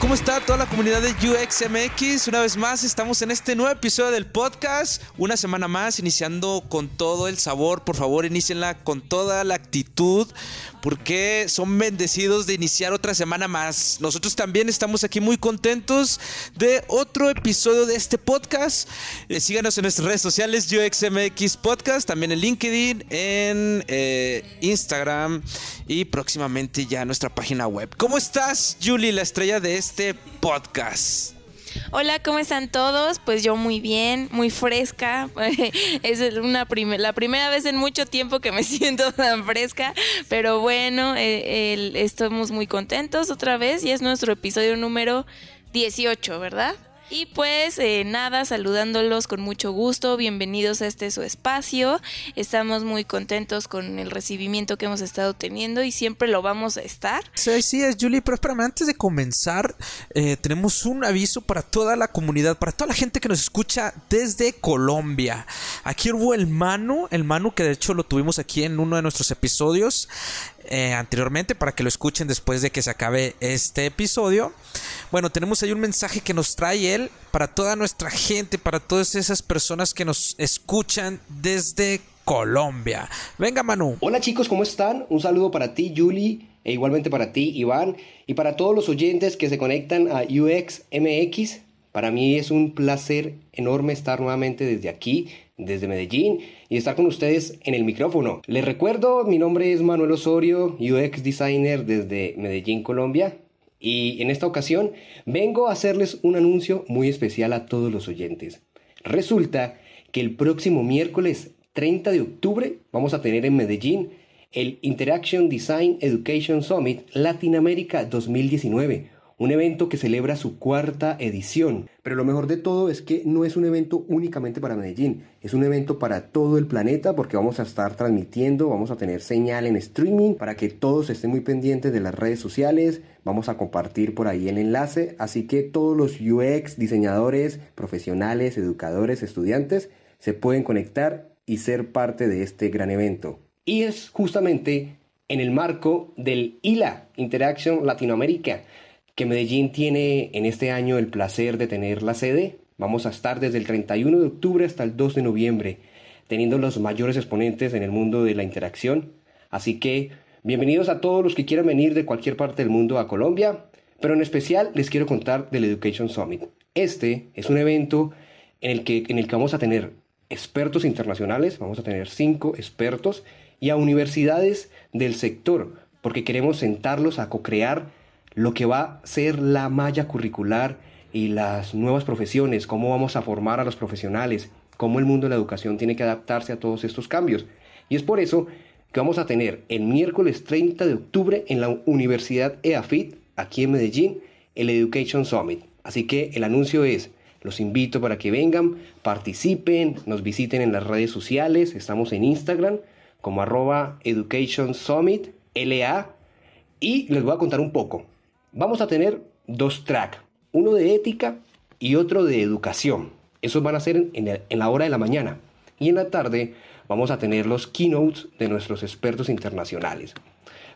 ¿Cómo está toda la comunidad de UXMX? Una vez más estamos en este nuevo episodio del podcast. Una semana más, iniciando con todo el sabor. Por favor, inicienla con toda la actitud porque son bendecidos de iniciar otra semana más. Nosotros también estamos aquí muy contentos de otro episodio de este podcast. Eh, síganos en nuestras redes sociales, UXMX Podcast, también en LinkedIn, en eh, Instagram y próximamente ya nuestra página web. ¿Cómo estás, Julie, la estrella de este podcast? Hola, ¿cómo están todos? Pues yo muy bien, muy fresca. es una la primera vez en mucho tiempo que me siento tan fresca, pero bueno, eh, estamos muy contentos otra vez y es nuestro episodio número 18, ¿verdad? Y pues eh, nada, saludándolos con mucho gusto, bienvenidos a este su espacio. Estamos muy contentos con el recibimiento que hemos estado teniendo y siempre lo vamos a estar. Sí, sí es, Julie, pero espérame, antes de comenzar, eh, tenemos un aviso para toda la comunidad, para toda la gente que nos escucha desde Colombia. Aquí hubo el Manu, el Manu que de hecho lo tuvimos aquí en uno de nuestros episodios. Eh, anteriormente para que lo escuchen después de que se acabe este episodio. Bueno, tenemos ahí un mensaje que nos trae él para toda nuestra gente, para todas esas personas que nos escuchan desde Colombia. Venga, Manu. Hola chicos, ¿cómo están? Un saludo para ti, Julie, e igualmente para ti, Iván, y para todos los oyentes que se conectan a UXMX. Para mí es un placer enorme estar nuevamente desde aquí, desde Medellín y estar con ustedes en el micrófono. Les recuerdo, mi nombre es Manuel Osorio, UX Designer desde Medellín, Colombia. Y en esta ocasión vengo a hacerles un anuncio muy especial a todos los oyentes. Resulta que el próximo miércoles 30 de octubre vamos a tener en Medellín el Interaction Design Education Summit Latinoamérica 2019 un evento que celebra su cuarta edición. Pero lo mejor de todo es que no es un evento únicamente para Medellín, es un evento para todo el planeta porque vamos a estar transmitiendo, vamos a tener señal en streaming para que todos estén muy pendientes de las redes sociales, vamos a compartir por ahí el enlace, así que todos los UX, diseñadores, profesionales, educadores, estudiantes se pueden conectar y ser parte de este gran evento. Y es justamente en el marco del ILA, Interaction Latinoamérica, que Medellín tiene en este año el placer de tener la sede. Vamos a estar desde el 31 de octubre hasta el 2 de noviembre, teniendo los mayores exponentes en el mundo de la interacción. Así que bienvenidos a todos los que quieran venir de cualquier parte del mundo a Colombia, pero en especial les quiero contar del Education Summit. Este es un evento en el que, en el que vamos a tener expertos internacionales, vamos a tener cinco expertos y a universidades del sector, porque queremos sentarlos a co-crear lo que va a ser la malla curricular y las nuevas profesiones, cómo vamos a formar a los profesionales, cómo el mundo de la educación tiene que adaptarse a todos estos cambios. Y es por eso que vamos a tener el miércoles 30 de octubre en la Universidad EAFIT, aquí en Medellín, el Education Summit. Así que el anuncio es, los invito para que vengan, participen, nos visiten en las redes sociales, estamos en Instagram como arroba Education Summit, LA, y les voy a contar un poco. Vamos a tener dos tracks, uno de ética y otro de educación. Esos van a ser en, la hora de la mañana. Y en la tarde vamos a tener los keynotes de nuestros expertos internacionales.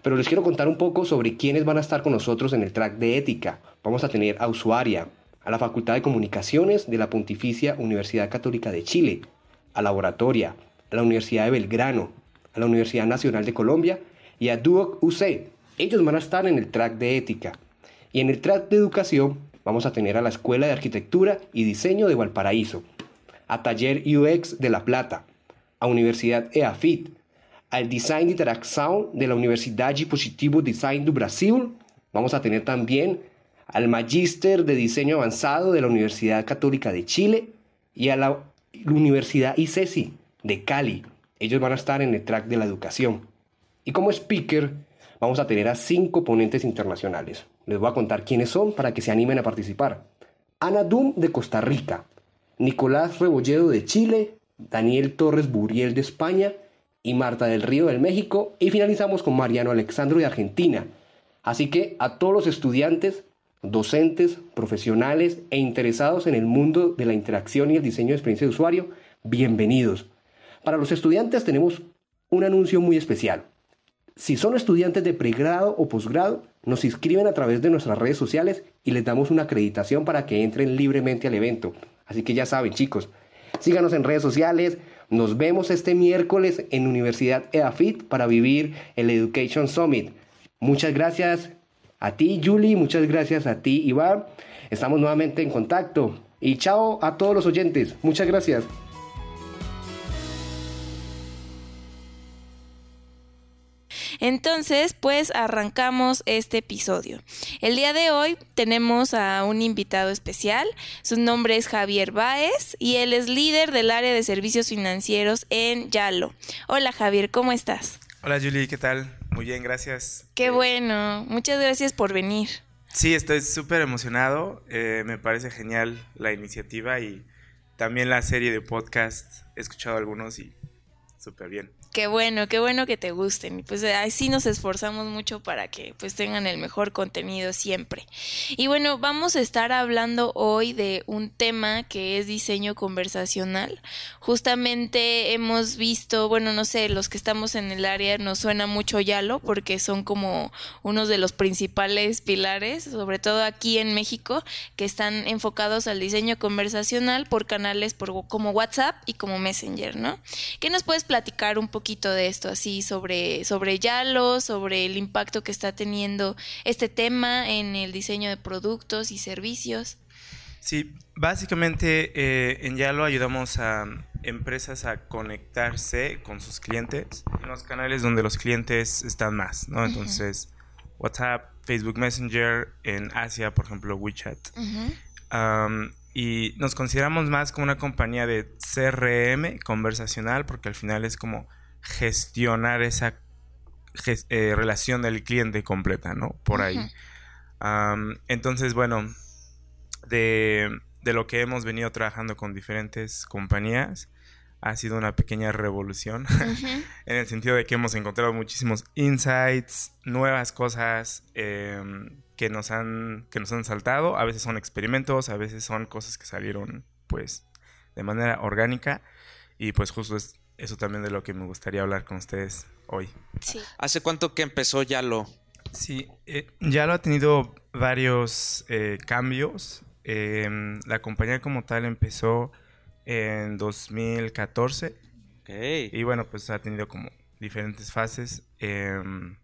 Pero les quiero contar un poco sobre quiénes van a estar con nosotros en el track de ética. Vamos a tener a Usuaria, a la Facultad de Comunicaciones de la Pontificia Universidad Católica de Chile, a Laboratoria, a la Universidad de Belgrano, a la Universidad Nacional de Colombia y a Duoc UC, ellos van a estar en el track de ética. Y en el track de educación vamos a tener a la Escuela de Arquitectura y Diseño de Valparaíso, a Taller UX de La Plata, a Universidad EAFIT, al Design Interaction de la Universidad de Positivo Design do Brasil. Vamos a tener también al Magíster de Diseño Avanzado de la Universidad Católica de Chile y a la Universidad ICESI de Cali. Ellos van a estar en el track de la educación. Y como speaker vamos a tener a cinco ponentes internacionales. Les voy a contar quiénes son para que se animen a participar. Ana Dum de Costa Rica, Nicolás Rebolledo de Chile, Daniel Torres Buriel de España y Marta del Río del México. Y finalizamos con Mariano Alexandro de Argentina. Así que a todos los estudiantes, docentes, profesionales e interesados en el mundo de la interacción y el diseño de experiencia de usuario, bienvenidos. Para los estudiantes tenemos un anuncio muy especial. Si son estudiantes de pregrado o posgrado, nos inscriben a través de nuestras redes sociales y les damos una acreditación para que entren libremente al evento. Así que ya saben, chicos, síganos en redes sociales. Nos vemos este miércoles en Universidad EAFIT para vivir el Education Summit. Muchas gracias a ti, Julie. Muchas gracias a ti, Iván. Estamos nuevamente en contacto. Y chao a todos los oyentes. Muchas gracias. Entonces, pues arrancamos este episodio. El día de hoy tenemos a un invitado especial. Su nombre es Javier Báez y él es líder del área de servicios financieros en Yalo. Hola Javier, ¿cómo estás? Hola Julie, ¿qué tal? Muy bien, gracias. Qué bueno, muchas gracias por venir. Sí, estoy súper emocionado. Eh, me parece genial la iniciativa y también la serie de podcast. He escuchado algunos y súper bien. Qué bueno, qué bueno que te gusten. Y pues así nos esforzamos mucho para que pues tengan el mejor contenido siempre. Y bueno, vamos a estar hablando hoy de un tema que es diseño conversacional. Justamente hemos visto, bueno, no sé, los que estamos en el área nos suena mucho Yalo porque son como unos de los principales pilares, sobre todo aquí en México, que están enfocados al diseño conversacional por canales como WhatsApp y como Messenger, ¿no? ¿Qué nos puedes platicar un poco poquito de esto, así sobre, sobre Yalo, sobre el impacto que está teniendo este tema en el diseño de productos y servicios. Sí, básicamente eh, en Yalo ayudamos a empresas a conectarse con sus clientes en los canales donde los clientes están más, ¿no? Entonces, WhatsApp, Facebook Messenger, en Asia, por ejemplo, WeChat. y nos consideramos más como una compañía de CRM conversacional porque al final es como gestionar esa eh, relación del cliente completa, ¿no? Por ahí. entonces, bueno, de, lo que hemos venido trabajando con diferentes compañías, ha sido una pequeña revolución en el sentido de que hemos encontrado muchísimos insights, nuevas cosas em, que, nos han, que nos han saltado. A veces son experimentos, a veces son cosas que salieron pues de manera orgánica y pues justo es eso también de lo que me gustaría hablar con ustedes hoy. Sí. ¿Hace cuánto que empezó Yalo? Sí, eh, Yalo ha tenido varios eh, cambios. Em, la compañía como tal empezó en 2014. Okay. Y bueno, pues ha tenido como diferentes fases. Em,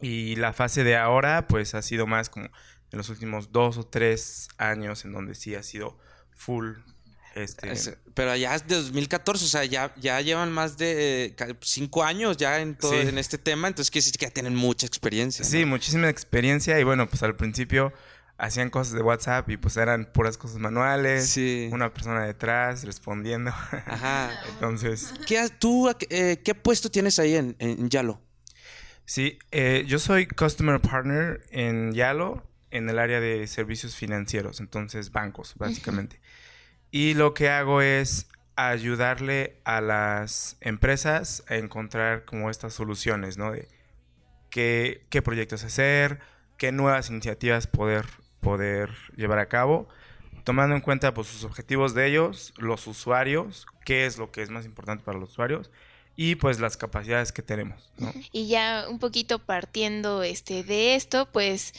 y la fase de ahora, pues ha sido más como en los últimos dos o tres años, en donde sí ha sido full este... pero ya es de 2014, o sea, ya, ya llevan más de eh, cinco años ya en todo en este tema, entonces quiere decir que ya tienen mucha experiencia. Sí, muchísima experiencia y bueno, pues al principio hacían cosas de WhatsApp y pues eran puras cosas manuales, sí. una persona detrás respondiendo. Ajá. entonces... ¿Qué, ¿Tú eh, qué puesto tienes ahí en, en Yalo? Sí, eh, yo soy Customer Partner en Yalo en el área de servicios financieros, entonces bancos, básicamente. Y lo que hago es ayudarle a las empresas a encontrar como estas soluciones, ¿no? De qué, qué proyectos hacer, qué nuevas iniciativas poder, poder llevar a cabo, tomando en cuenta pues, sus objetivos de ellos, los usuarios, qué es lo que es más importante para los usuarios y pues las capacidades que tenemos. Y ya un poquito partiendo este, de esto, pues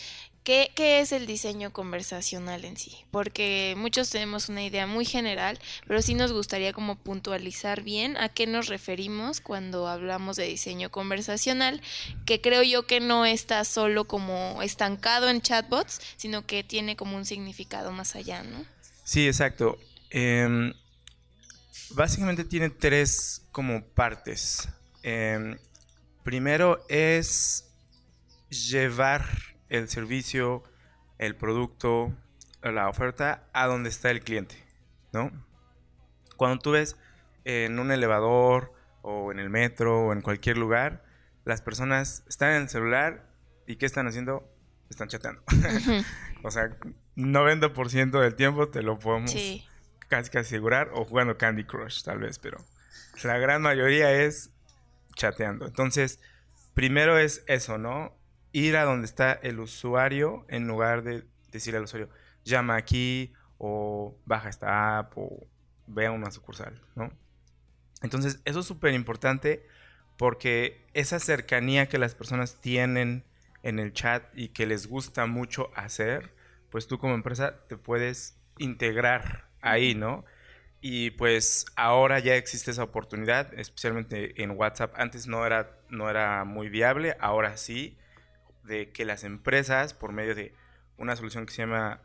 ¿Qué, es el diseño conversacional en sí? Porque muchos tenemos una idea muy general, pero sí nos gustaría como puntualizar bien a qué nos referimos cuando hablamos de diseño conversacional, que creo yo que no está solo como estancado en chatbots, sino que tiene como un significado más allá, ¿no? Sí, exacto. Em, básicamente tiene tres como partes. Em, primero es llevar el servicio, el producto, la oferta a donde está el cliente, ¿no? Cuando tú ves en un elevador o en el metro o en cualquier lugar, las personas están en el celular y ¿qué están haciendo? Están chateando. o sea, 90% del tiempo te lo podemos casi, casi asegurar o jugando Candy Crush tal vez, pero la gran mayoría es chateando. Entonces, primero es eso, ¿no? Ir a donde está el usuario en lugar de decirle al usuario, llama aquí o baja esta app o vea una sucursal, ¿no? Entonces, eso es súper importante porque esa cercanía que las personas tienen en el chat y que les gusta mucho hacer, pues tú como empresa te puedes integrar ahí, ¿no? Y pues ahora ya existe esa oportunidad, especialmente en WhatsApp. Antes no era, no era muy viable, ahora sí, de que las empresas, por medio de una solución que se llama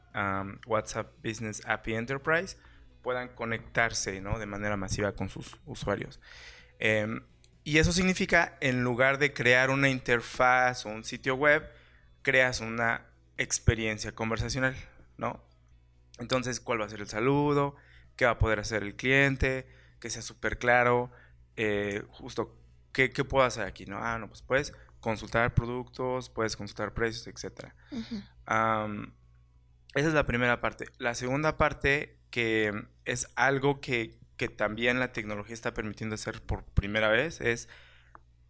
WhatsApp Business API Enterprise, puedan conectarse ¿no? de manera masiva con sus usuarios. Em, y eso significa, en lugar de crear una interfaz o un sitio web, creas una experiencia conversacional, ¿no? Entonces, ¿cuál va a ser el saludo? ¿Qué va a poder hacer el cliente? Que sea súper claro. Eh, justo, ¿qué, puedo hacer aquí? ¿no? Ah, no, pues puedes consultar productos, puedes consultar precios, etc. esa es la primera parte. La segunda parte, que es algo que, que también la tecnología está permitiendo hacer por primera vez, es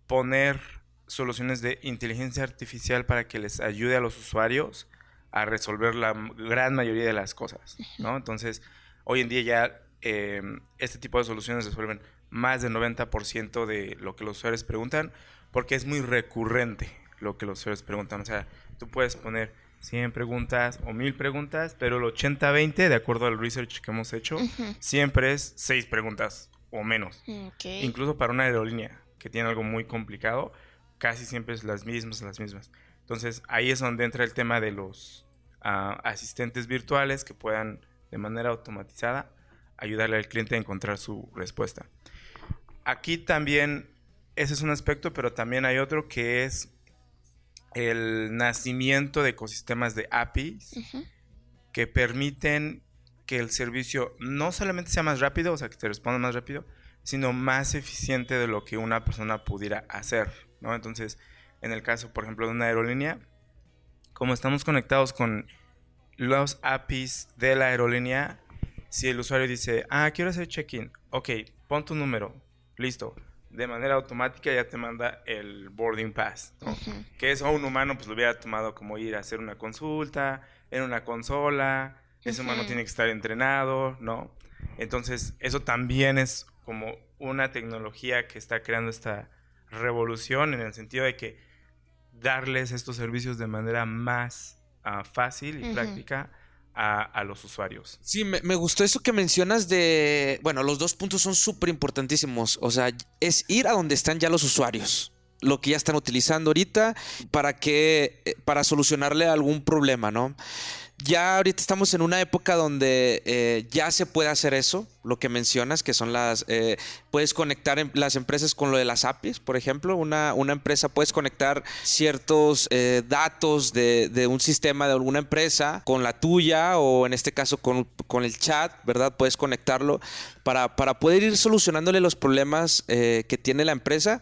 poner soluciones de inteligencia artificial para que les ayude a los usuarios a resolver la gran mayoría de las cosas, ¿no? Entonces, hoy en día ya eh, este tipo de soluciones resuelven más del 90% de lo que los usuarios preguntan, porque es muy recurrente lo que los usuarios preguntan. O sea, tú puedes poner 100 preguntas o 1000 preguntas, pero el 80-20, de acuerdo al research que hemos hecho, siempre es 6 preguntas o menos. Incluso para una aerolínea que tiene algo muy complicado, casi siempre es las mismas, las mismas. Entonces ahí es donde entra el tema de los ah, asistentes virtuales que puedan de manera automatizada ayudarle al cliente a encontrar su respuesta. Aquí también, ese es un aspecto, pero también hay otro que es el nacimiento de ecosistemas de APIs que permiten que el servicio no solamente sea más rápido, o sea, que te responda más rápido, sino más eficiente de lo que una persona pudiera hacer, ¿no? Entonces, en el caso, por ejemplo, de una aerolínea, como estamos conectados con los APIs de la aerolínea, si el usuario dice, ah, quiero hacer check-in, ok, pon tu número, listo. De manera automática ya te manda el boarding pass, Que eso a un humano pues lo hubiera tomado como ir a hacer una consulta en una consola, ese humano tiene que estar entrenado, ¿no? Entonces, eso también es como una tecnología que está creando esta revolución en el sentido de que darles estos servicios de manera más ah, fácil y práctica a, los usuarios. Sí, me, me, gustó eso que mencionas de, bueno, los dos puntos son súper importantísimos, o sea, es ir a donde están ya los usuarios lo que ya están utilizando ahorita para que eh, para solucionarle algún problema, ¿no? Ya ahorita estamos en una época donde eh, ya se puede hacer eso, lo que mencionas, que son las, eh, puedes conectar las empresas con lo de las APIs, por ejemplo, una, una empresa puedes conectar ciertos eh, datos de, un sistema de alguna empresa con la tuya o en este caso con, el chat, ¿verdad? Puedes conectarlo para, para poder ir solucionándole los problemas que tiene la empresa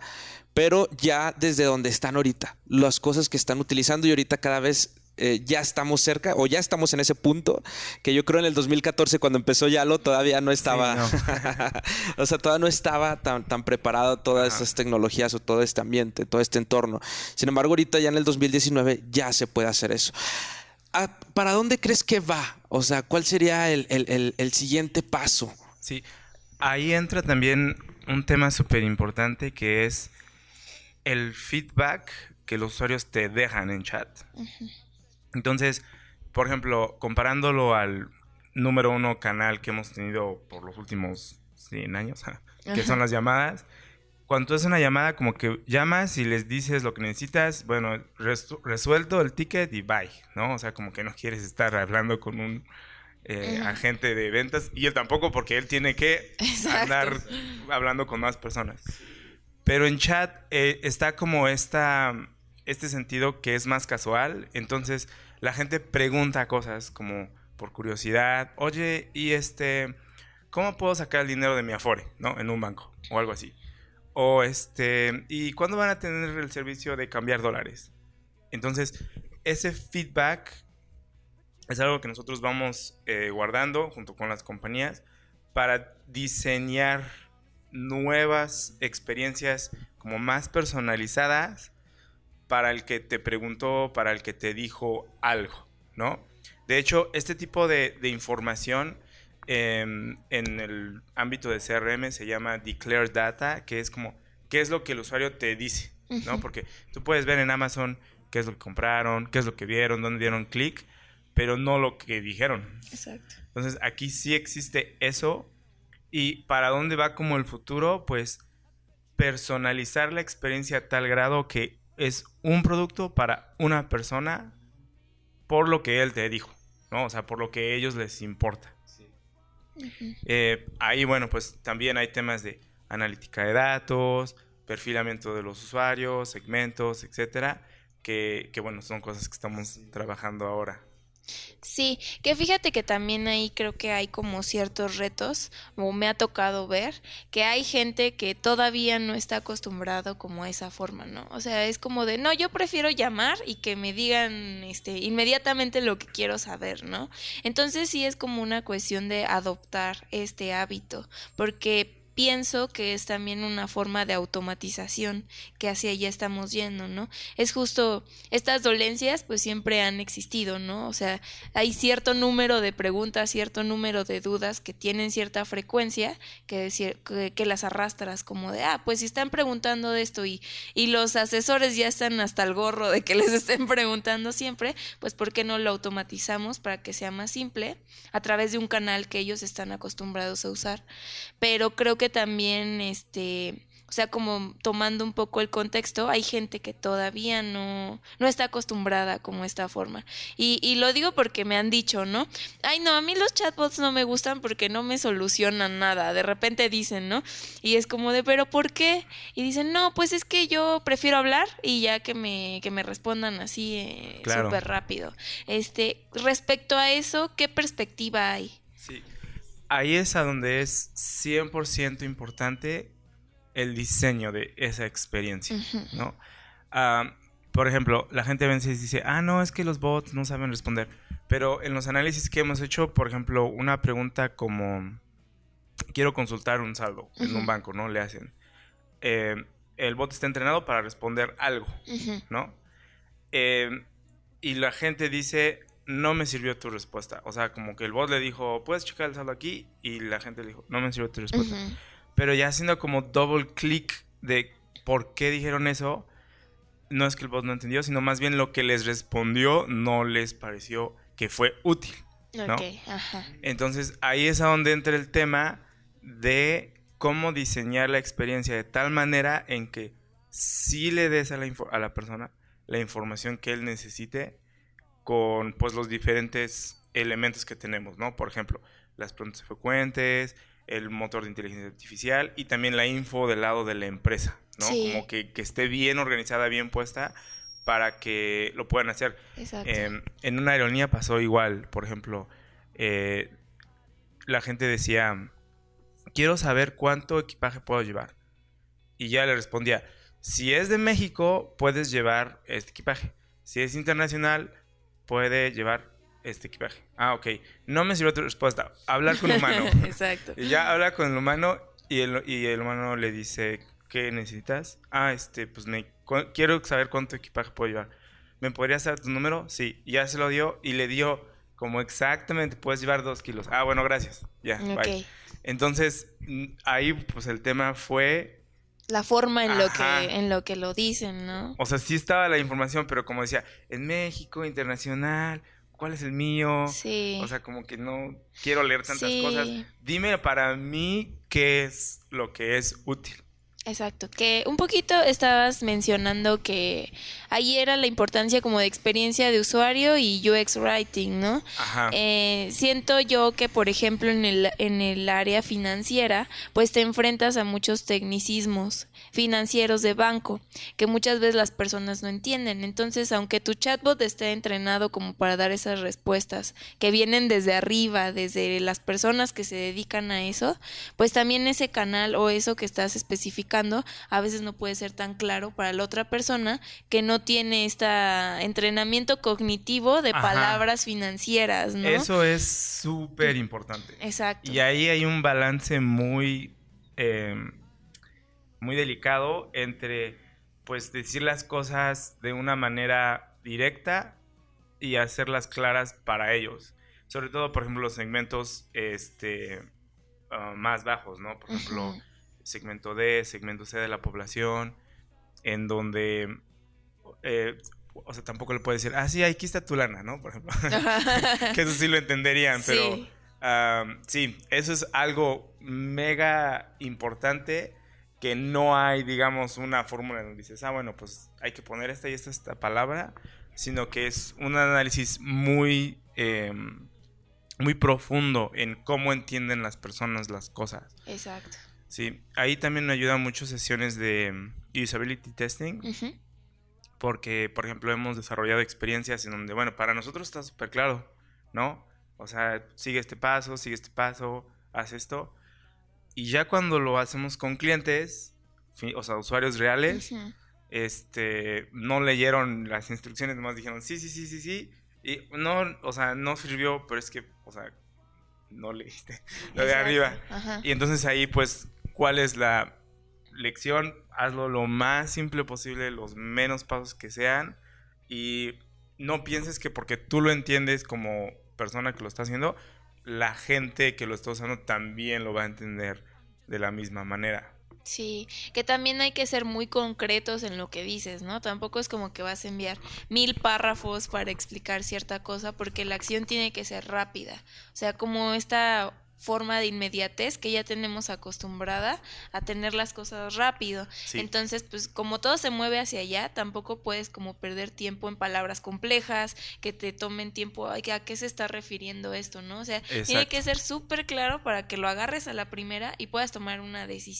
pero ya desde donde están ahorita, las cosas que están utilizando y ahorita cada vez eh, ya estamos cerca o ya estamos en ese punto que yo creo en el 2014 cuando empezó Yalo todavía no estaba, o sea, todavía no estaba tan, tan preparado todas estas tecnologías o todo este ambiente, todo este entorno. Sin embargo, ahorita ya en el 2019 ya se puede hacer eso. Ah, ¿Para dónde crees que va? O sea, ¿cuál sería el, el siguiente paso? Sí, ahí entra también un tema súper importante que es el feedback que los usuarios te dejan en chat. Entonces, por ejemplo, comparándolo al número uno canal que hemos tenido por los últimos 100 años, que son las llamadas. Cuando haces una llamada, como que llamas y les dices lo que necesitas, bueno, resuelto el ticket y bye, ¿no? O sea, como que no quieres estar hablando con un eh, agente de ventas y él tampoco porque él tiene que andar hablando con más personas. Pero en chat eh, está como esta, este sentido que es más casual, entonces la gente pregunta cosas como por curiosidad, oye, y este, ¿cómo puedo sacar el dinero de mi Afore, ¿no? En un banco o algo así. O este, ¿y cuándo van a tener el servicio de cambiar dólares? Entonces, ese feedback es algo que nosotros vamos eh, guardando junto con las compañías para diseñar nuevas experiencias como más personalizadas para el que te preguntó, para el que te dijo algo, ¿no? De hecho, este tipo de, información em, en el ámbito de CRM se llama Declare Data, que es como, ¿qué es lo que el usuario te dice? ¿no? Porque tú puedes ver en Amazon qué es lo que compraron, qué es lo que vieron, dónde dieron clic, pero no lo que dijeron. Exacto. Entonces aquí sí existe eso. ¿Y para dónde va como el futuro? Pues personalizar la experiencia a tal grado que es un producto para una persona por lo que él te dijo, ¿no? O sea, por lo que a ellos les importa. Eh, ahí, bueno, pues también hay temas de analítica de datos, perfilamiento de los usuarios, segmentos, etcétera, que, que bueno, son cosas que estamos trabajando ahora. Sí, que fíjate que también ahí creo que hay como ciertos retos, o me ha tocado ver, que hay gente que todavía no está acostumbrado como a esa forma, ¿no? O sea, es como de, no, yo prefiero llamar y que me digan este, inmediatamente lo que quiero saber, ¿no? Entonces sí es como una cuestión de adoptar este hábito, porque pienso que es también una forma de automatización que hacia allá estamos yendo, ¿no? Es justo, estas dolencias pues siempre han existido, ¿no? O sea, hay cierto número de preguntas, cierto número de dudas que tienen cierta frecuencia que, que, que las arrastras como de, ah, pues si están preguntando de esto y, y los asesores ya están hasta el gorro de que les estén preguntando siempre, pues ¿por qué no lo automatizamos para que sea más simple a través de un canal que ellos están acostumbrados a usar? Pero creo que también, este, o sea, como tomando un poco el contexto, hay gente que todavía no, no está acostumbrada como esta forma. Y, y lo digo porque me han dicho, ¿no? Ay, no, a mí los chatbots no me gustan porque no me solucionan nada. De repente dicen, ¿no? Y es como de, ¿pero por qué? Y dicen, no, pues es que yo prefiero hablar y ya que me, que me respondan así eh, súper rápido. Este, respecto a eso, ¿qué perspectiva hay? Ahí es a donde es 100% importante el diseño de esa experiencia, ¿no? Ah, por ejemplo, la gente a veces dice, ah, no, es que los bots no saben responder. Pero en los análisis que hemos hecho, por ejemplo, una pregunta como, quiero consultar un saldo en un banco, ¿no? Le hacen, eh, el bot está entrenado para responder algo, ¿no? Eh, y la gente dice, no me sirvió tu respuesta. O sea, como que el bot le dijo, puedes checar el saldo aquí, y la gente le dijo, no me sirvió tu respuesta. Pero ya haciendo como double click de por qué dijeron eso, no es que el bot no entendió, sino más bien lo que les respondió no les pareció que fue útil. ¿no? Entonces ahí es a donde entra el tema de cómo diseñar la experiencia de tal manera en que sí le des a la, a la persona la información que él necesite con pues los diferentes elementos que tenemos, ¿no? Por ejemplo, las preguntas frecuentes, el motor de inteligencia artificial y también la info del lado de la empresa, ¿no? Como que, esté bien organizada, bien puesta para que lo puedan hacer. Em, en una aerolínea pasó igual, por ejemplo, eh, la gente decía, quiero saber cuánto equipaje puedo llevar. Y ya le respondía, si es de México, puedes llevar este equipaje. Si es internacional, puede llevar este equipaje. Ah, ok. No me sirvió tu respuesta. Hablar con humano. Exacto. Y ya habla con el humano y el, y el humano le dice, ¿qué necesitas? Ah, este, pues me quiero saber cuánto equipaje puedo llevar. ¿Me podrías dar tu número? Sí. ya se lo dio y le dio como exactamente, puedes llevar dos kilos. Ah, bueno, gracias. Ya, bye. Entonces, ahí pues el tema fue la forma en lo que en lo que lo dicen, ¿no? O sea, sí estaba la información, pero como decía, en México, internacional, ¿cuál es el mío? Sí. O sea, como que no quiero leer tantas cosas. Dime para mí qué es lo que es útil. Exacto, que un poquito estabas mencionando que ahí era la importancia como de experiencia de usuario y UX Writing, ¿no? Ajá. Eh, siento yo que, por ejemplo, en el, en el área financiera, pues te enfrentas a muchos tecnicismos financieros de banco que muchas veces las personas no entienden. Entonces, aunque tu chatbot esté entrenado como para dar esas respuestas que vienen desde arriba, desde las personas que se dedican a eso, pues también ese canal o eso que estás especificando a veces no puede ser tan claro para la otra persona que no tiene este entrenamiento cognitivo de Ajá. palabras financieras, ¿no? Eso es súper importante. Exacto. Y ahí hay un balance muy, eh, muy delicado entre, pues, decir las cosas de una manera directa y hacerlas claras para ellos. Sobre todo, por ejemplo, los segmentos este, ah, más bajos, ¿no? Por ejemplo. Segmento D, segmento C de la población, en donde, eh, o sea, tampoco le puedes decir, ah, sí, aquí está tu lana, ¿no? Por ejemplo. que eso sí lo entenderían, pero Sí. am, sí, eso es algo mega importante que no hay, digamos, una fórmula donde dices, ah, bueno, pues hay que poner esta y esta, esta palabra, sino que es un análisis muy, em, muy profundo en cómo entienden las personas las cosas. Exacto. Sí, ahí también me ayudan mucho sesiones de em, usability testing porque, por ejemplo, hemos desarrollado experiencias en donde, bueno, para nosotros está súper claro, ¿no? O sea, sigue este paso, sigue este paso, haz esto. Y ya cuando lo hacemos con clientes, o sea, usuarios reales, este, no leyeron las instrucciones, nomás dijeron, sí, sí, sí, sí, sí. Y no, o sea, no sirvió, pero es que, o sea, no leíste lo de arriba. Ajá. Y entonces ahí, pues, ¿cuál es la lección? Hazlo lo más simple posible, los menos pasos que sean. Y no pienses que porque tú lo entiendes como persona que lo está haciendo, la gente que lo está usando también lo va a entender de la misma manera. Sí, que también hay que ser muy concretos en lo que dices, ¿no? Tampoco es como que vas a enviar mil párrafos para explicar cierta cosa, porque la acción tiene que ser rápida. O sea, como esta forma de inmediatez que ya tenemos acostumbrada a tener las cosas rápido. Sí. Entonces, pues como todo se mueve hacia allá, tampoco puedes como perder tiempo en palabras complejas, que te tomen tiempo, ay, ¿a qué se está refiriendo esto, no? O sea, tiene que ser súper claro para que lo agarres a la primera y puedas tomar una decisión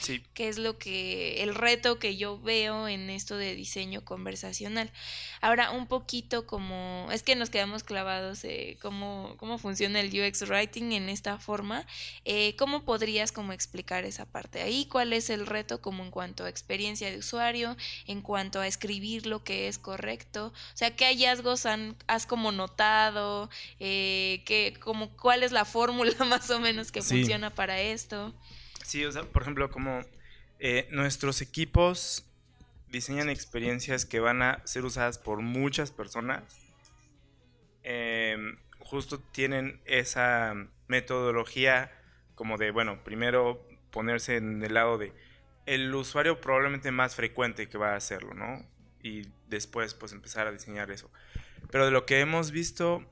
Sí, que es lo que el reto que yo veo en esto de diseño conversacional. Ahora un poquito como es que nos quedamos clavados eh, cómo cómo funciona el UX writing en esta forma. Eh, ¿Cómo podrías como explicar esa parte ahí? ¿Cuál es el reto como en cuanto a experiencia de usuario, en cuanto a escribir lo que es correcto? O sea, ¿qué hallazgos han, has como notado? Eh, ¿qué, como, ¿Cuál es la fórmula más o menos que Sí. funciona para esto? Sí, o sea, por ejemplo, como eh, nuestros equipos diseñan experiencias que van a ser usadas por muchas personas, em, justo tienen esa metodología como de, bueno, primero ponerse en el lado de el usuario probablemente más frecuente que va a hacerlo, ¿no? Y después pues empezar a diseñar eso. Pero de lo que hemos visto,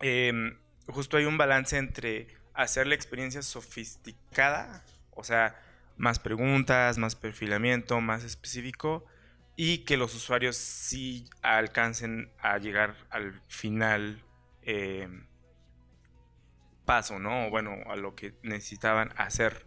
em, justo hay un balance entre hacer la experiencia sofisticada, o sea, más preguntas, más perfilamiento, más específico, y que los usuarios sí alcancen a llegar al final eh, paso, ¿no? Bueno, a lo que necesitaban hacer.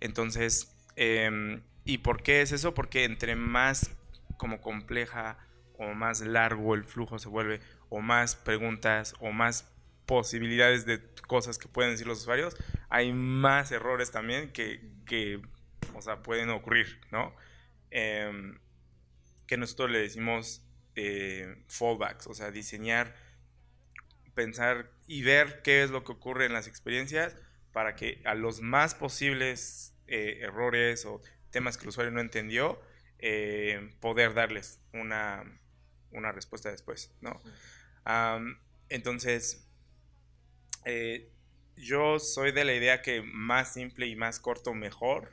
Entonces, em, ¿y por qué es eso? Porque entre más como compleja o más largo el flujo se vuelve, o más preguntas, o más posibilidades de cosas que pueden decir los usuarios, hay más errores también que, que o sea, pueden ocurrir, ¿no? Em, que nosotros le decimos eh, fallbacks, o sea, diseñar, pensar y ver qué es lo que ocurre en las experiencias para que a los más posibles eh, errores o temas que el usuario no entendió, eh, poder darles una, una respuesta después, ¿no? Entonces, eh, yo soy de la idea que más simple y más corto mejor.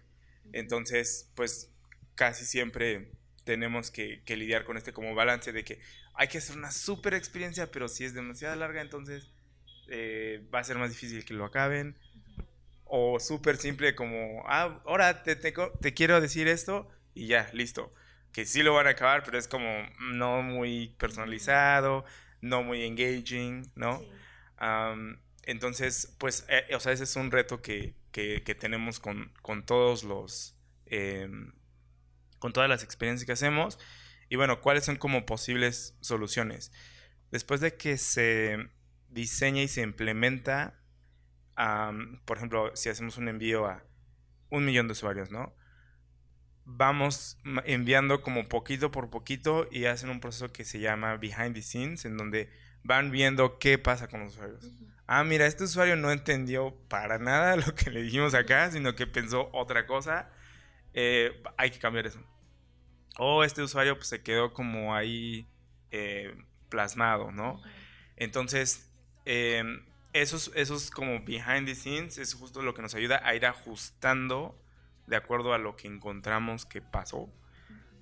Entonces, pues casi siempre tenemos que, que lidiar con este como balance de que hay que hacer una super experiencia, pero si es demasiado larga, entonces eh, va a ser más difícil que lo acaben. O súper simple como, ah, ahora te, te, te quiero decir esto y ya, listo. Que sí lo van a acabar, pero es como no muy personalizado, no muy engaging, ¿no? entonces, pues, eh, o sea, ese es un reto que, que, que tenemos con, con, todos los, em, con todas las experiencias que hacemos. Y bueno, ¿cuáles son como posibles soluciones? Después de que se diseña y se implementa, por ejemplo, si hacemos un envío a un millón de usuarios, ¿no? Vamos enviando como poquito por poquito y hacen un proceso que se llama behind the scenes, en donde van viendo qué pasa con los usuarios. Ah, mira, este usuario no entendió para nada lo que le dijimos acá, sino que pensó otra cosa. Eh, hay que cambiar eso. O este usuario pues, se quedó como ahí eh, plasmado, ¿no? Entonces, em, esos, esos como behind the scenes es justo lo que nos ayuda a ir ajustando de acuerdo a lo que encontramos que pasó.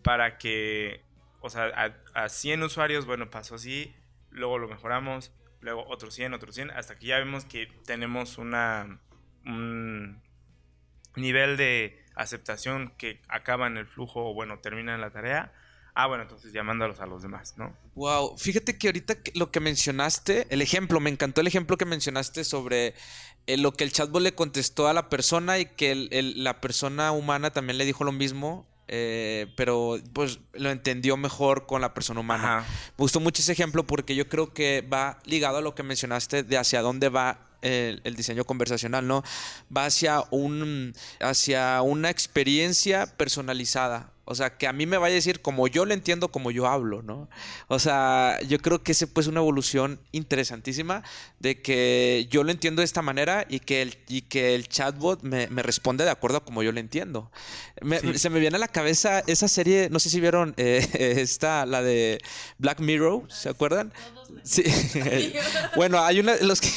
Para que, o sea, a, a 100 usuarios, bueno, pasó así, luego lo mejoramos, luego otros 100, otros 100, hasta que ya vemos que tenemos una, un nivel de aceptación que acaba en el flujo o bueno, termina en la tarea. Ah, bueno, entonces llamándolos a los demás, ¿no? Wow, fíjate que ahorita lo que mencionaste, el ejemplo, me encantó el ejemplo que mencionaste sobre eh, lo que el chatbot le contestó a la persona y que la persona humana también le dijo lo mismo eh, pero pues lo entendió mejor con la persona humana. Me gustó mucho ese ejemplo porque yo creo que va ligado a lo que mencionaste de hacia dónde va el, el, diseño conversacional, ¿no? Va hacia un hacia una experiencia personalizada. O sea, que a mí me vaya a decir como yo lo entiendo, como yo hablo, ¿no? O sea, yo creo que ese pues una evolución interesantísima de que yo lo entiendo de esta manera y que el, y que el chatbot me, responde de acuerdo a como yo lo entiendo. Se me viene a la cabeza esa serie, no sé si vieron eh, esta, la de Black Mirror, ¿se acuerdan? Sí. bueno, hay una los que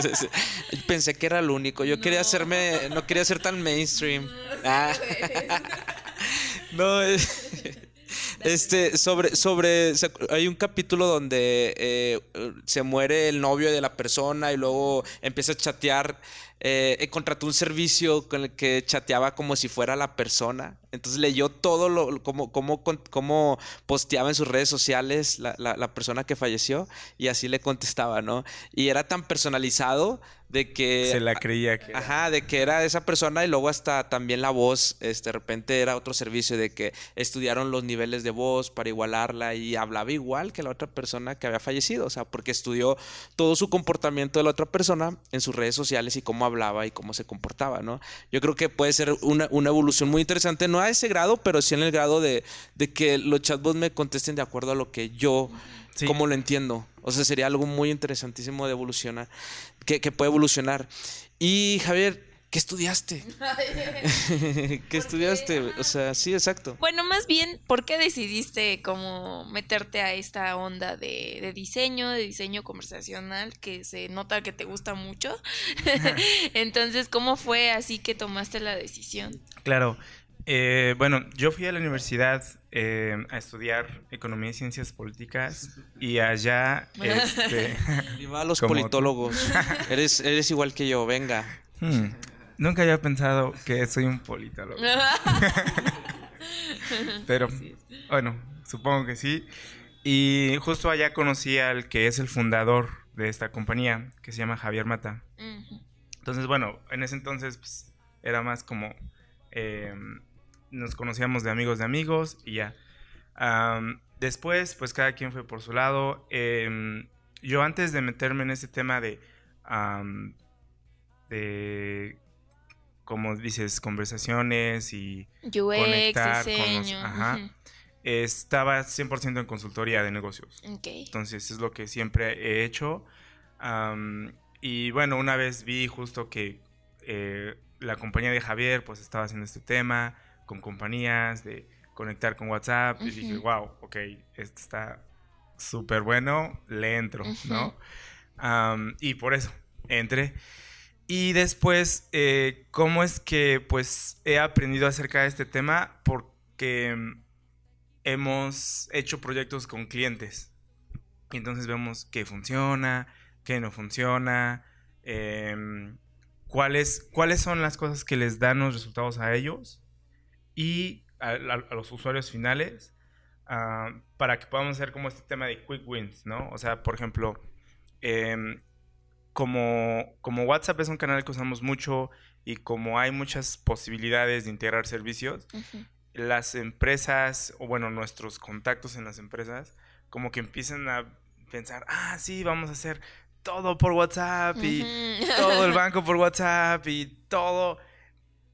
pensé que era el único. Yo quería hacerme, no quería ser tan mainstream. Ah. No, este, sobre, sobre, hay un capítulo donde eh, se muere el novio de la persona y luego empieza a chatear eh, contrató un servicio con el que chateaba como si fuera la persona. Entonces leyó todo lo, como, como, como posteaba en sus redes sociales la, la, persona que falleció y así le contestaba, ¿no? Y era tan personalizado de que... Se la creía que... Ajá, de que era esa persona y luego hasta también la voz, este, de repente era otro servicio de que estudiaron los niveles de voz para igualarla y hablaba igual que la otra persona que había fallecido, o sea, porque estudió todo su comportamiento de la otra persona en sus redes sociales y cómo hablaba y cómo se comportaba, ¿no? Yo creo que puede ser una, evolución muy interesante, no a ese grado, pero sí en el grado de, que los chatbots me contesten de acuerdo a lo que yo, como lo entiendo. O sea, sería algo muy interesantísimo de evolucionar, que, que puede evolucionar. Y Javier, ¿qué estudiaste? ¿Qué estudiaste? O sea, sí, exacto. Bueno, más bien, ¿por qué decidiste como meterte a esta onda de, diseño, de diseño conversacional, que se nota que te gusta mucho? Entonces, ¿cómo fue así que tomaste la decisión? Claro. Eh, bueno, yo fui a la universidad eh, a estudiar economía y ciencias políticas y allá... Este, Viva los politólogos. eres, eres igual que yo, venga. Hmm. Nunca había pensado que soy un politólogo. Pero bueno, supongo que sí. Y justo allá conocí al que es el fundador de esta compañía, que se llama Javier Mata. Entonces, bueno, en ese entonces pues, era más como... Em, nos conocíamos de amigos de amigos y ya. después, pues cada quien fue por su lado. Em, yo antes de meterme en ese tema de... de como dices, conversaciones y conectar con los, ajá, estaba 100% en consultoría de negocios. Entonces es lo que siempre he hecho. y bueno, una vez vi justo que eh, la compañía de Javier pues estaba haciendo este tema con compañías de conectar con WhatsApp y dije, wow, ok, esto está súper bueno, le entro, ¿no? y por eso entré. Y después, eh, ¿cómo es que pues he aprendido acerca de este tema? Porque mm, hemos hecho proyectos con clientes. Entonces vemos qué funciona, qué no funciona, em, cuáles, cuáles son las cosas que les dan los resultados a ellos y a, los usuarios finales ah, para que podamos hacer como este tema de quick wins, ¿no? O sea, por ejemplo, em, como, como WhatsApp es un canal que usamos mucho y como hay muchas posibilidades de integrar servicios, las empresas, o bueno, nuestros contactos en las empresas, como que empiezan a pensar, ah, sí, vamos a hacer todo por WhatsApp y todo el banco por WhatsApp y todo.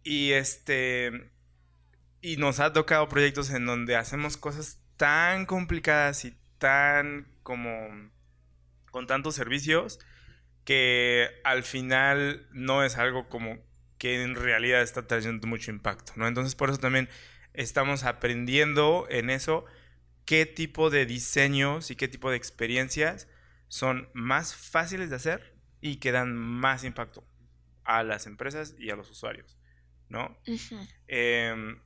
Y este. Y nos ha tocado proyectos en donde hacemos cosas tan complicadas y tan como. con tantos servicios que al final no es algo como que en realidad está trayendo mucho impacto, ¿no? Entonces por eso también estamos aprendiendo en eso qué tipo de diseños y qué tipo de experiencias son más fáciles de hacer y que dan más impacto a las empresas y a los usuarios, ¿no? Em,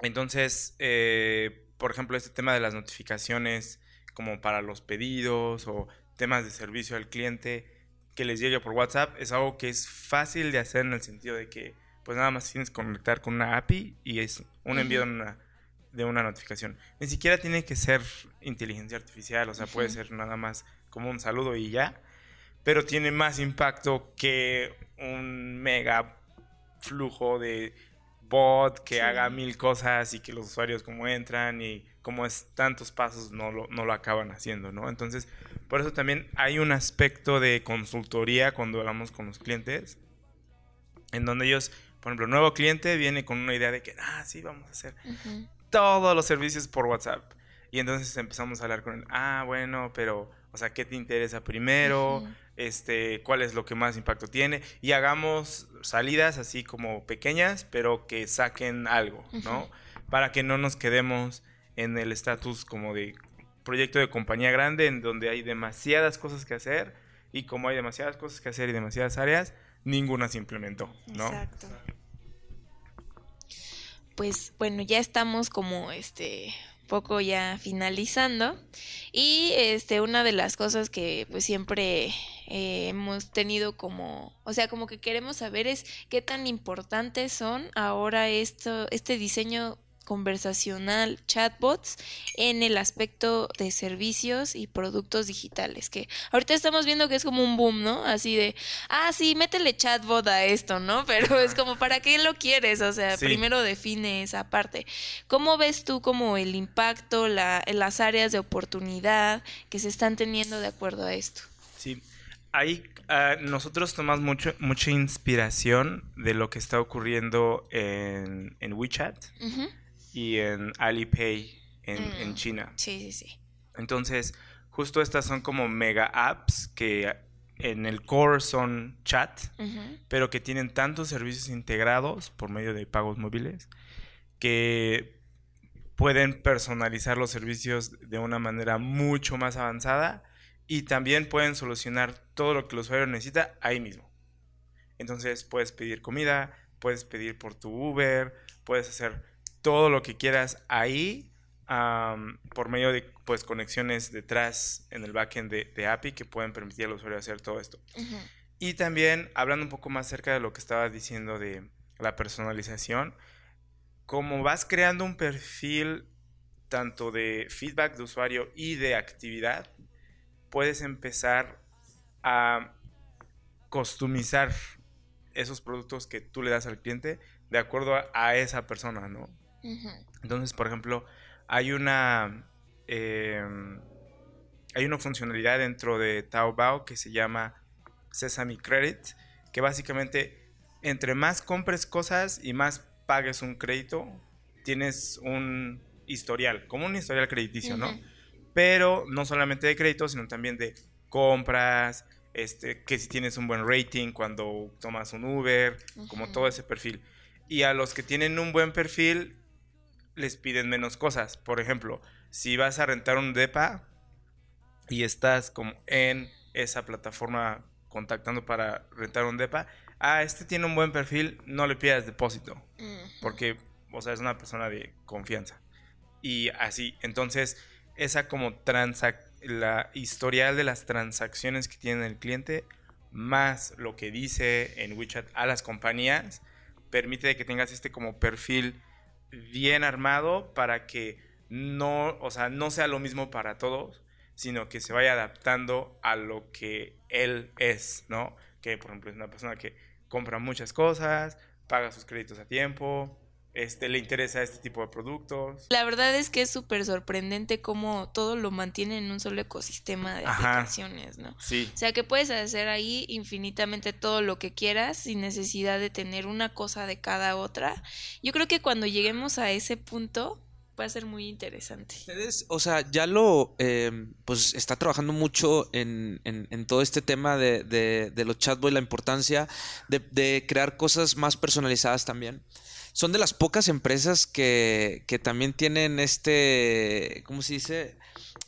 entonces, eh, por ejemplo, este tema de las notificaciones como para los pedidos o temas de servicio al cliente que les llegue por WhatsApp es algo que es fácil de hacer en el sentido de que pues nada más tienes que conectar con una API y es un envío de, una, de una notificación. Ni siquiera tiene que ser inteligencia artificial, o sea, puede ser nada más como un saludo y ya, pero tiene más impacto que un mega flujo de bot que haga mil cosas y que los usuarios como entran y como es tantos pasos no lo, no lo acaban haciendo, ¿no? Entonces, por eso también hay un aspecto de consultoría cuando hablamos con los clientes, en donde ellos, por ejemplo, nuevo cliente viene con una idea de que, ah, sí, vamos a hacer todos los servicios por WhatsApp. Y entonces empezamos a hablar con él, ah, bueno, pero o sea, ¿qué te interesa primero? Este, ¿Cuál es lo que más impacto tiene? Y hagamos salidas así como pequeñas, pero que saquen algo, ¿no? Para que no nos quedemos en el estatus como de proyecto de compañía grande en donde hay demasiadas cosas que hacer y como hay demasiadas cosas que hacer y demasiadas áreas, ninguna se implementó, ¿no? Exacto. Pues bueno, ya estamos como este poco ya finalizando. Y este, una de las cosas que pues siempre eh, hemos tenido como, o sea, como que queremos saber es qué tan importantes son ahora esto, este diseño conversacional, chatbots, en el aspecto de servicios y productos digitales, que ahorita estamos viendo que es como un boom, ¿no? Así de, ah, sí, métele chatbot a esto, ¿no? Pero es como, ¿para qué lo quieres? O sea, primero define esa parte. ¿Cómo ves tú como el impacto, la, las áreas de oportunidad que se están teniendo de acuerdo a esto? Sí, ahí ah, nosotros tomamos mucho, mucha inspiración de lo que está ocurriendo en, en WeChat y en Alipay en, en mm, China. Sí, sí, sí. Entonces, justo estas son como mega apps que en el core son chat, pero que tienen tantos servicios integrados por medio de pagos móviles que pueden personalizar los servicios de una manera mucho más avanzada y también pueden solucionar todo lo que el usuario necesita ahí mismo. Entonces puedes pedir comida, puedes pedir por tu Uber, puedes hacer todo lo que quieras ahí por medio de pues conexiones detrás en el backend de, API que pueden permitir al usuario hacer todo esto. Y también hablando un poco más cerca de lo que estabas diciendo de la personalización, como vas creando un perfil tanto de feedback de usuario y de actividad, puedes empezar a customizar esos productos que tú le das al cliente de acuerdo a esa persona, ¿no? Entonces, por ejemplo, hay una, em, hay una funcionalidad dentro de Taobao que se llama Sesame Credit, que básicamente entre más compres cosas y más pagues un crédito, tienes un historial, como un historial crediticio, ¿no? Pero no solamente de crédito, sino también de compras, este, que si tienes un buen rating cuando tomas un Uber, como todo ese perfil. Y a los que tienen un buen perfil, les piden menos cosas. Por ejemplo, si vas a rentar un DEPA y estás como en esa plataforma contactando para rentar un DEPA, ah, este tiene un buen perfil, no le pidas depósito. Porque, o sea, es una persona de confianza. Y así, entonces, esa como transac la historial de las transacciones que tiene el cliente más lo que dice en WeChat a las compañías, permite que tengas este como perfil bien armado para que no, o sea, no sea lo mismo para todos, sino que se vaya adaptando a lo que él es, ¿no? Que por ejemplo es una persona que compra muchas cosas, paga sus créditos a tiempo, este, le interesa este tipo de productos. La verdad es que es súper sorprendente cómo todo lo mantiene en un solo ecosistema de aplicaciones, ¿no? Sí. O sea que puedes hacer ahí infinitamente todo lo que quieras sin necesidad de tener una cosa de cada otra. Yo creo que cuando lleguemos a ese punto va a ser muy interesante. Ustedes, o sea, ya lo, em, pues está trabajando mucho en, en, todo este tema de, de, de los chatbots, la importancia de, de crear cosas más personalizadas también son de las pocas empresas que, también tienen este, ¿cómo se dice?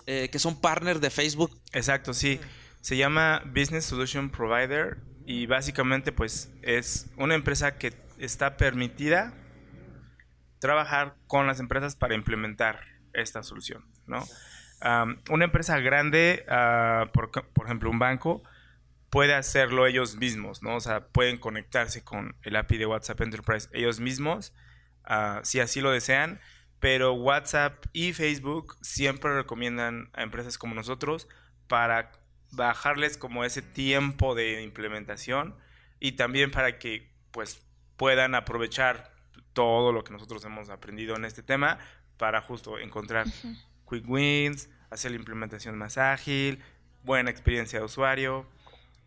Eh, que son partners de Facebook. Exacto, sí. Se llama Business Solution Provider y básicamente pues es una empresa que está permitida trabajar con las empresas para implementar esta solución, ¿no? una empresa grande, uh, por, por, ejemplo un banco, puede hacerlo ellos mismos, ¿no? O sea, pueden conectarse con el API de WhatsApp Enterprise ellos mismos, ah, si así lo desean, pero WhatsApp y Facebook siempre recomiendan a empresas como nosotros para bajarles como ese tiempo de implementación y también para que pues puedan aprovechar todo lo que nosotros hemos aprendido en este tema para justo encontrar quick wins, hacer la implementación más ágil, buena experiencia de usuario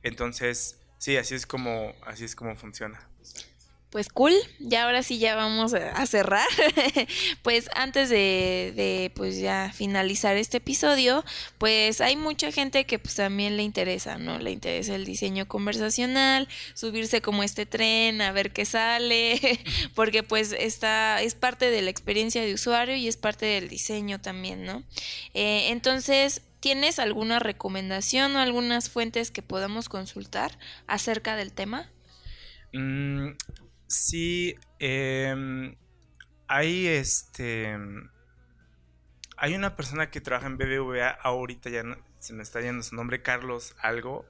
entonces, sí, así es como, así es como funciona. Pues cool, ya ahora sí ya vamos a cerrar. pues antes de, de, pues ya finalizar este episodio, pues hay mucha gente que pues también le interesa, ¿no? Le interesa el diseño conversacional, subirse como este tren, a ver qué sale, porque pues está, es parte de la experiencia de usuario y es parte del diseño también, ¿no? Eh, entonces, ¿Tienes alguna recomendación o algunas fuentes que podamos consultar acerca del tema? Mm, sí, em, hay este. Hay una persona que trabaja en BBVA, ahorita ya se me está yendo su nombre, Carlos Algo,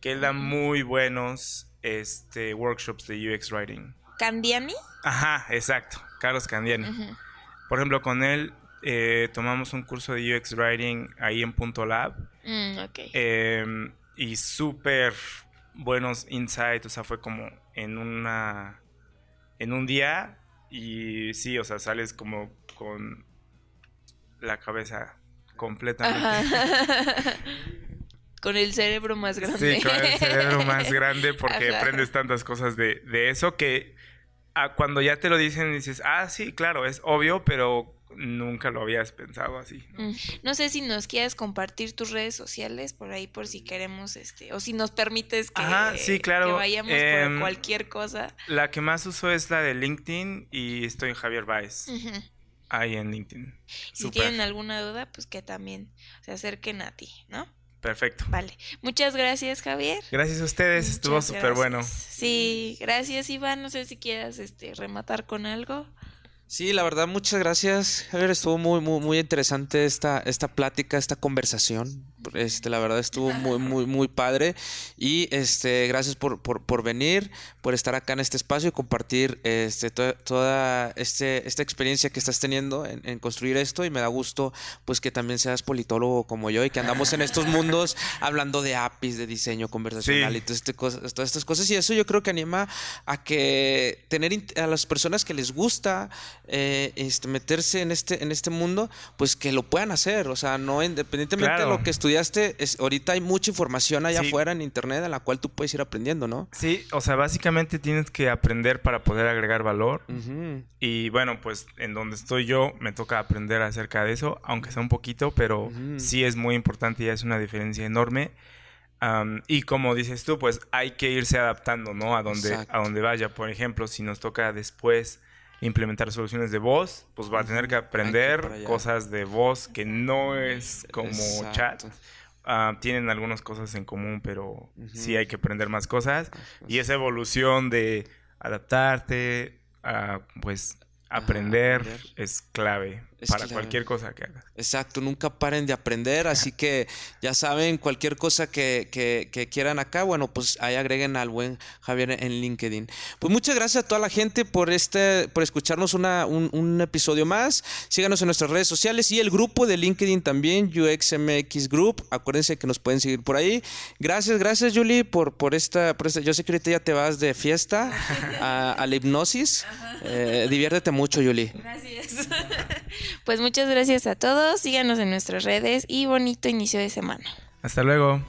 que él da muy buenos este, workshops de UX Writing. ¿Candiani? Ajá, exacto, Carlos Candiani. Por ejemplo, con él eh, tomamos un curso de UX Writing ahí en Punto Lab. Mm, em, y súper buenos insights, o sea, fue como en una... En un día y sí, o sea, sales como con la cabeza completamente... con el cerebro más grande. Sí, con el cerebro más grande porque aprendes tantas cosas de, de eso que ah, cuando ya te lo dicen dices, ah, sí, claro, es obvio, pero nunca lo habías pensado así. ¿no? Mm. ¿no? sé si nos quieres compartir tus redes sociales por ahí por si queremos este o si nos permites que, sí, claro. vayamos por em, cualquier cosa. La que más uso es la de LinkedIn y estoy en Javier Baez. Ahí en LinkedIn. Si tienen alguna duda, pues que también se acerquen a ti, ¿no? Perfecto. Vale. Muchas gracias, Javier. Gracias a ustedes, estuvo súper bueno. Sí, gracias, Iván. No sé si quieras este, rematar con algo. Sí, la verdad, muchas gracias. Javier, estuvo muy, muy, muy interesante esta, esta plática, esta conversación. Este, la verdad estuvo muy, muy, muy padre. Y este, gracias por, por, por venir, por estar acá en este espacio y compartir este, toda este, esta experiencia que estás teniendo en, construir esto. Y me da gusto pues que también seas politólogo como yo y que andamos en estos mundos hablando de APIs, de diseño conversacional y todas, este todas estas cosas. Y eso yo creo que anima a que tener a las personas que les gusta eh, este, meterse en este, en este mundo, pues que lo puedan hacer. O sea, no independientemente de lo que es, ahorita hay mucha información allá afuera en internet a la cual tú puedes ir aprendiendo, ¿no? Sí, o sea, básicamente tienes que aprender para poder agregar valor. Y bueno, pues en donde estoy yo me toca aprender acerca de eso, aunque sea un poquito, pero sí es muy importante y es una diferencia enorme. y como dices tú, pues hay que irse adaptando, ¿no? A donde, a donde vaya. Por ejemplo, si nos toca después implementar soluciones de voz, pues va a tener que aprender cosas de voz que no es como chat. Ah, tienen algunas cosas en común, pero sí hay que aprender más cosas. Y esa evolución de adaptarte, a, pues aprender, es clave para cualquier cosa que hagas. Exacto, nunca paren de aprender, así que ya saben, cualquier cosa que, que, quieran acá, bueno, pues ahí agreguen al buen Javier en LinkedIn. Pues muchas gracias a toda la gente por este, por escucharnos una, un, episodio más. Síganos en nuestras redes sociales y el grupo de LinkedIn también, UXMX Group. Acuérdense que nos pueden seguir por ahí. Gracias, gracias Julie por, por, esta, por esta. Yo sé que ahorita ya te vas de fiesta a, la hipnosis. Eh, diviértete mucho, Julie. Gracias. Pues muchas gracias a todos, síganos en nuestras redes y bonito inicio de semana. Hasta luego.